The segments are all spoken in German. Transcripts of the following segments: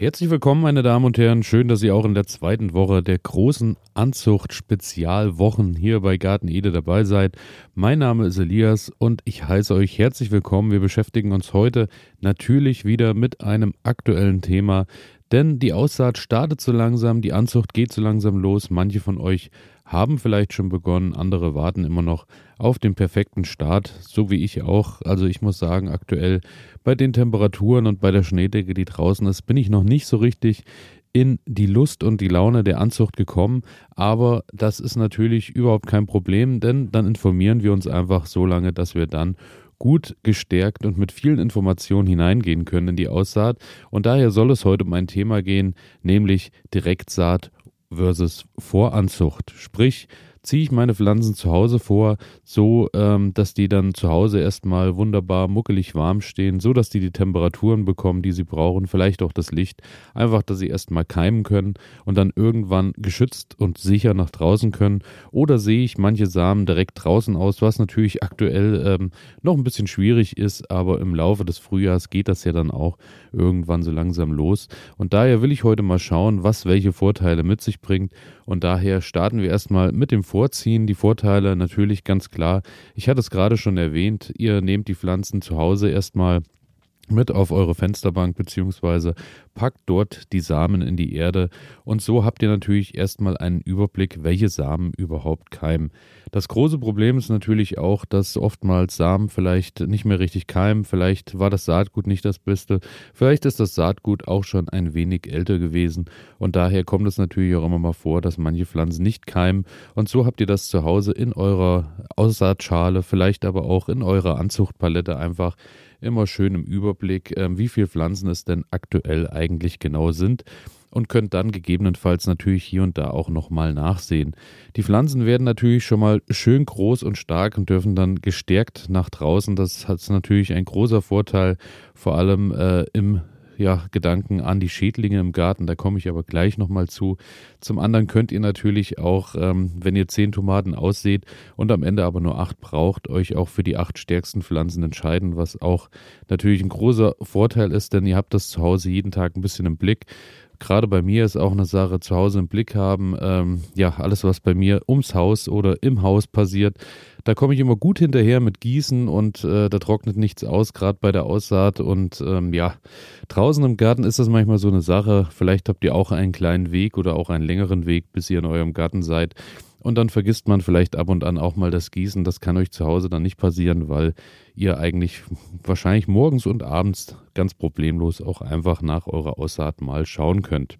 Herzlich willkommen, meine Damen und Herren. Schön, dass Sie auch in der zweiten Woche der großen Anzucht-Spezialwochen hier bei Garten Ede dabei seid. Mein Name ist Elias und ich heiße euch herzlich willkommen. Wir beschäftigen uns heute natürlich wieder mit einem aktuellen Thema, denn die Aussaat startet so langsam, die Anzucht geht so langsam los. Manche von euch haben vielleicht schon begonnen, andere warten immer noch auf den perfekten Start, so wie ich auch. Also ich muss sagen, aktuell bei den Temperaturen und bei der Schneedecke, die draußen ist, bin ich noch nicht so richtig in die Lust und die Laune der Anzucht gekommen. Aber das ist natürlich überhaupt kein Problem, denn dann informieren wir uns einfach so lange, dass wir dann gut gestärkt und mit vielen Informationen hineingehen können in die Aussaat. Und daher soll es heute um ein Thema gehen, nämlich Direktsaat versus Voranzucht. Sprich, ziehe ich meine Pflanzen zu Hause vor, so ähm, dass die dann zu Hause erstmal wunderbar muckelig warm stehen, so dass die die Temperaturen bekommen, die sie brauchen, vielleicht auch das Licht, einfach, dass sie erstmal keimen können und dann irgendwann geschützt und sicher nach draußen können. Oder sehe ich manche Samen direkt draußen aus, was natürlich aktuell ähm, noch ein bisschen schwierig ist, aber im Laufe des Frühjahrs geht das ja dann auch irgendwann so langsam los. Und daher will ich heute mal schauen, was welche Vorteile mit sich bringt. Und daher starten wir erstmal mit dem Vorziehen. Die Vorteile natürlich ganz klar. Ich hatte es gerade schon erwähnt, ihr nehmt die Pflanzen zu Hause erstmal mit auf eure Fensterbank beziehungsweise packt dort die Samen in die Erde. Und so habt ihr natürlich erstmal einen Überblick, welche Samen überhaupt keimen. Das große Problem ist natürlich auch, dass oftmals Samen vielleicht nicht mehr richtig keimen, vielleicht war das Saatgut nicht das Beste, vielleicht ist das Saatgut auch schon ein wenig älter gewesen. Und daher kommt es natürlich auch immer mal vor, dass manche Pflanzen nicht keimen. Und so habt ihr das zu Hause in eurer Aussaatschale, vielleicht aber auch in eurer Anzuchtpalette einfach immer schön im Überblick, äh, wie viele Pflanzen es denn aktuell eigentlich genau sind und könnt dann gegebenenfalls natürlich hier und da auch nochmal nachsehen. Die Pflanzen werden natürlich schon mal schön groß und stark und dürfen dann gestärkt nach draußen. Das hat natürlich ein großer Vorteil, vor allem äh, im ja, Gedanken an die Schädlinge im Garten. Da komme ich aber gleich nochmal zu. Zum anderen könnt ihr natürlich auch, ähm, wenn ihr zehn Tomaten ausseht und am Ende aber nur acht braucht, euch auch für die acht stärksten Pflanzen entscheiden, was auch natürlich ein großer Vorteil ist, denn ihr habt das zu Hause jeden Tag ein bisschen im Blick gerade bei mir ist auch eine Sache, zu Hause im Blick haben, ähm, ja, alles, was bei mir ums Haus oder im Haus passiert, da komme ich immer gut hinterher mit Gießen und äh, da trocknet nichts aus, gerade bei der Aussaat. Und ähm, ja, draußen im Garten ist das manchmal so eine Sache. Vielleicht habt ihr auch einen kleinen Weg oder auch einen längeren Weg, bis ihr in eurem Garten seid. Und dann vergisst man vielleicht ab und an auch mal das Gießen. Das kann euch zu Hause dann nicht passieren, weil ihr eigentlich wahrscheinlich morgens und abends ganz problemlos auch einfach nach eurer Aussaat mal schauen könnt.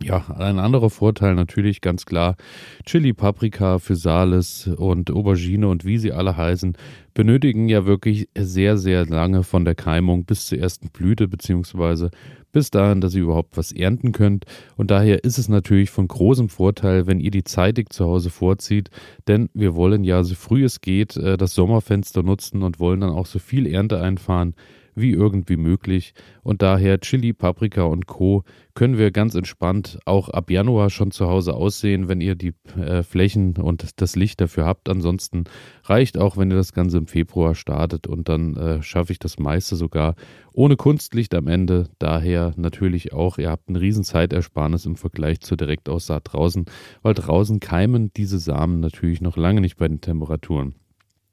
Ja, ein anderer Vorteil natürlich ganz klar. Chili, Paprika, Physalis und Aubergine und wie sie alle heißen, benötigen ja wirklich sehr, sehr lange von der Keimung bis zur ersten Blüte beziehungsweise bis dahin, dass ihr überhaupt was ernten könnt. Und daher ist es natürlich von großem Vorteil, wenn ihr die zeitig zu Hause vorzieht, denn wir wollen ja so früh es geht äh, das Sommerfenster nutzen und wollen dann auch so viel Ernte einfahren, wie irgendwie möglich. Und daher Chili, Paprika und Co. können wir ganz entspannt auch ab Januar schon zu Hause aussehen, wenn ihr die äh, Flächen und das Licht dafür habt. Ansonsten reicht auch, wenn ihr das Ganze im Februar startet und dann äh, schaffe ich das meiste sogar ohne Kunstlicht am Ende. Daher natürlich auch, ihr habt eine riesen Zeitersparnis im Vergleich zur Direktaussaat draußen, weil draußen keimen diese Samen natürlich noch lange nicht bei den Temperaturen.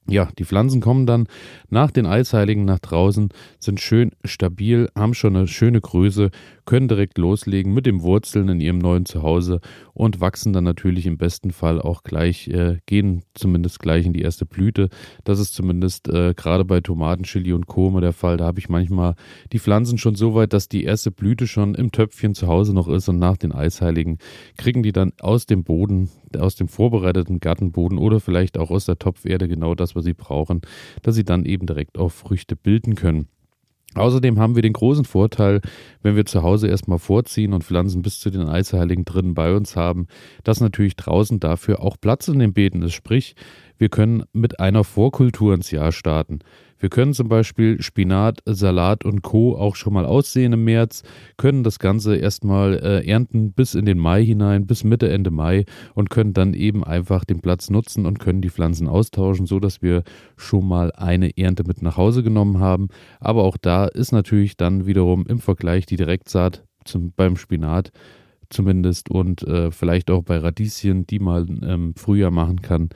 Ja, die Pflanzen kommen dann nach den Eisheiligen nach draußen, sind schön stabil, haben schon eine schöne Größe, können direkt loslegen mit dem Wurzeln in ihrem neuen Zuhause und wachsen dann natürlich im besten Fall auch gleich, äh, gehen zumindest gleich in die erste Blüte. Das ist zumindest äh, gerade bei Tomaten, Chili und Kome der Fall. Da habe ich manchmal die Pflanzen schon so weit, dass die erste Blüte schon im Töpfchen zu Hause noch ist und nach den Eisheiligen kriegen die dann aus dem Boden aus dem vorbereiteten Gartenboden oder vielleicht auch aus der Topferde genau das, was sie brauchen, dass sie dann eben direkt auch Früchte bilden können. Außerdem haben wir den großen Vorteil, wenn wir zu Hause erstmal vorziehen und Pflanzen bis zu den Eisheiligen drinnen bei uns haben, dass natürlich draußen dafür auch Platz in den Beeten ist. Sprich, wir können mit einer Vorkultur ins Jahr starten. Wir können zum Beispiel Spinat, Salat und Co. auch schon mal aussehen im März, können das Ganze erstmal äh, ernten bis in den Mai hinein, bis Mitte, Ende Mai und können dann eben einfach den Platz nutzen und können die Pflanzen austauschen, so dass wir schon mal eine Ernte mit nach Hause genommen haben. Aber auch da ist natürlich dann wiederum im Vergleich die Direktsaat zum, beim Spinat zumindest und äh, vielleicht auch bei Radieschen, die man im ähm, Frühjahr machen kann.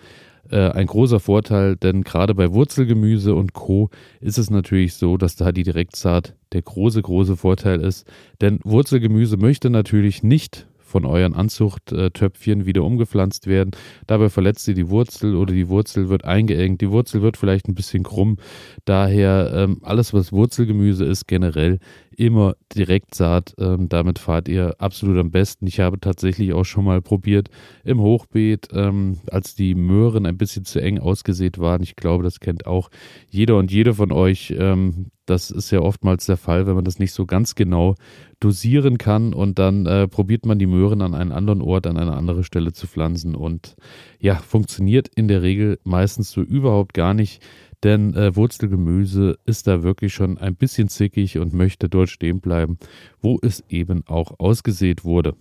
Äh, ein großer Vorteil, denn gerade bei Wurzelgemüse und Co. ist es natürlich so, dass da die Direktsaat der große, große Vorteil ist. Denn Wurzelgemüse möchte natürlich nicht von euren Anzuchttöpfchen wieder umgepflanzt werden. Dabei verletzt ihr die Wurzel oder die Wurzel wird eingeengt. Die Wurzel wird vielleicht ein bisschen krumm. Daher ähm, alles, was Wurzelgemüse ist, generell immer Direktsaat. Ähm, damit fahrt ihr absolut am besten. Ich habe tatsächlich auch schon mal probiert im Hochbeet, ähm, als die Möhren ein bisschen zu eng ausgesät waren. Ich glaube, das kennt auch jeder und jede von euch. Ähm, das ist ja oftmals der Fall, wenn man das nicht so ganz genau dosieren kann und dann äh, probiert man die Möhren an einen anderen Ort, an eine andere Stelle zu pflanzen und ja, funktioniert in der Regel meistens so überhaupt gar nicht denn äh, Wurzelgemüse ist da wirklich schon ein bisschen zickig und möchte dort stehen bleiben, wo es eben auch ausgesät wurde.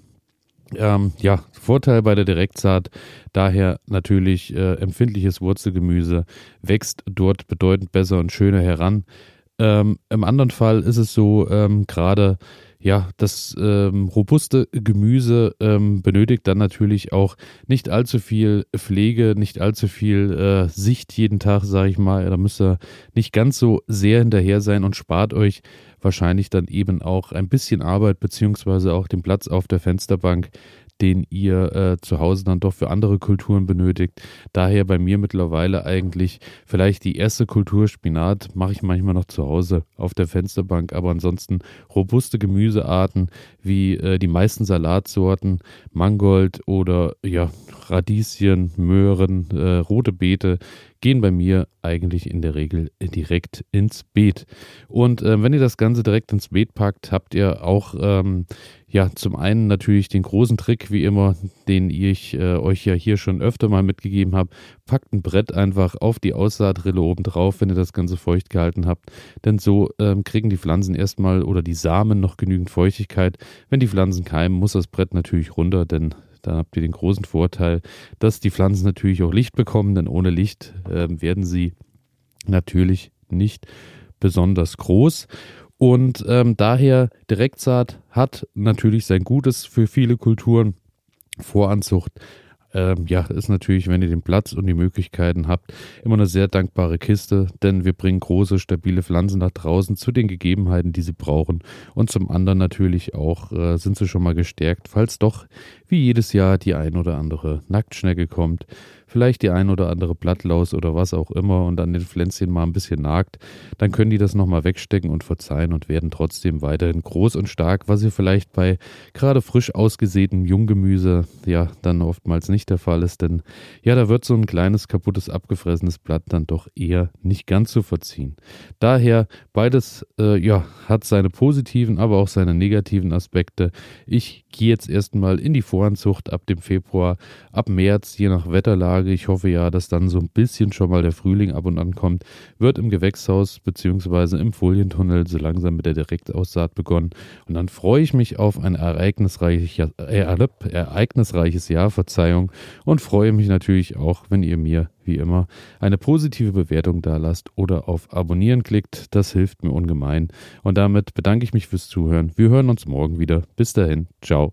Ähm, ja, Vorteil bei der Direktsaat, daher natürlich äh, empfindliches Wurzelgemüse wächst dort bedeutend besser und schöner heran. Ähm, Im anderen Fall ist es so, ähm, gerade ja, das ähm, robuste Gemüse ähm, benötigt dann natürlich auch nicht allzu viel Pflege, nicht allzu viel äh, Sicht jeden Tag, sage ich mal. Da müsst ihr nicht ganz so sehr hinterher sein und spart euch wahrscheinlich dann eben auch ein bisschen Arbeit beziehungsweise auch den Platz auf der Fensterbank, den ihr äh, zu Hause dann doch für andere Kulturen benötigt. Daher bei mir mittlerweile eigentlich vielleicht die erste Kultur Spinat mache ich manchmal noch zu Hause auf der Fensterbank, aber ansonsten robuste Gemüsearten wie äh, die meisten Salatsorten, Mangold oder ja, Radieschen, Möhren, äh, rote Beete gehen bei mir eigentlich in der Regel direkt ins Beet. Und äh, wenn ihr das Ganze direkt ins Beet packt, habt ihr auch ähm, ja zum einen natürlich den großen Trick, wie immer, den ich äh, euch ja hier schon öfter mal mitgegeben habe. Packt ein Brett einfach auf die Aussaatrille oben drauf, wenn ihr das Ganze feucht gehalten habt. Denn so ähm, kriegen die Pflanzen erstmal oder die Samen noch genügend Feuchtigkeit. Wenn die Pflanzen keimen, muss das Brett natürlich runter, denn dann habt ihr den großen Vorteil, dass die Pflanzen natürlich auch Licht bekommen, denn ohne Licht äh, werden sie natürlich nicht besonders groß. Und ähm, daher Direktsaat hat natürlich sein Gutes für viele Kulturen. Voranzucht ähm, ja, ist natürlich, wenn ihr den Platz und die Möglichkeiten habt, immer eine sehr dankbare Kiste, denn wir bringen große, stabile Pflanzen nach draußen zu den Gegebenheiten, die sie brauchen. Und zum anderen natürlich auch äh, sind sie schon mal gestärkt, falls doch wie jedes Jahr die ein oder andere Nacktschnecke kommt vielleicht die ein oder andere Blattlaus oder was auch immer und an den Pflänzchen mal ein bisschen nagt, dann können die das nochmal wegstecken und verzeihen und werden trotzdem weiterhin groß und stark, was ihr vielleicht bei gerade frisch ausgesätem Junggemüse ja dann oftmals nicht der Fall ist, denn ja, da wird so ein kleines kaputtes, abgefressenes Blatt dann doch eher nicht ganz zu verziehen. Daher beides äh, ja, hat seine positiven, aber auch seine negativen Aspekte. Ich gehe jetzt erstmal in die Voranzucht ab dem Februar, ab März, je nach Wetterlage Tage, ich hoffe ja, dass dann so ein bisschen schon mal der Frühling ab und an kommt, wird im Gewächshaus bzw. im Folientunnel so langsam mit der Direktaussaat begonnen. Und dann freue ich mich auf ein ereignisreiches, äh, ereignisreiches Jahr, Verzeihung, und freue mich natürlich auch, wenn ihr mir wie immer eine positive Bewertung da lasst oder auf Abonnieren klickt. Das hilft mir ungemein. Und damit bedanke ich mich fürs Zuhören. Wir hören uns morgen wieder. Bis dahin. Ciao.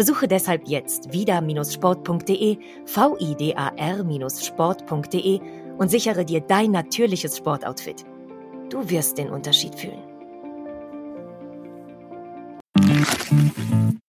Besuche deshalb jetzt vida-sport.de, vidar-sport.de und sichere dir dein natürliches Sportoutfit. Du wirst den Unterschied fühlen.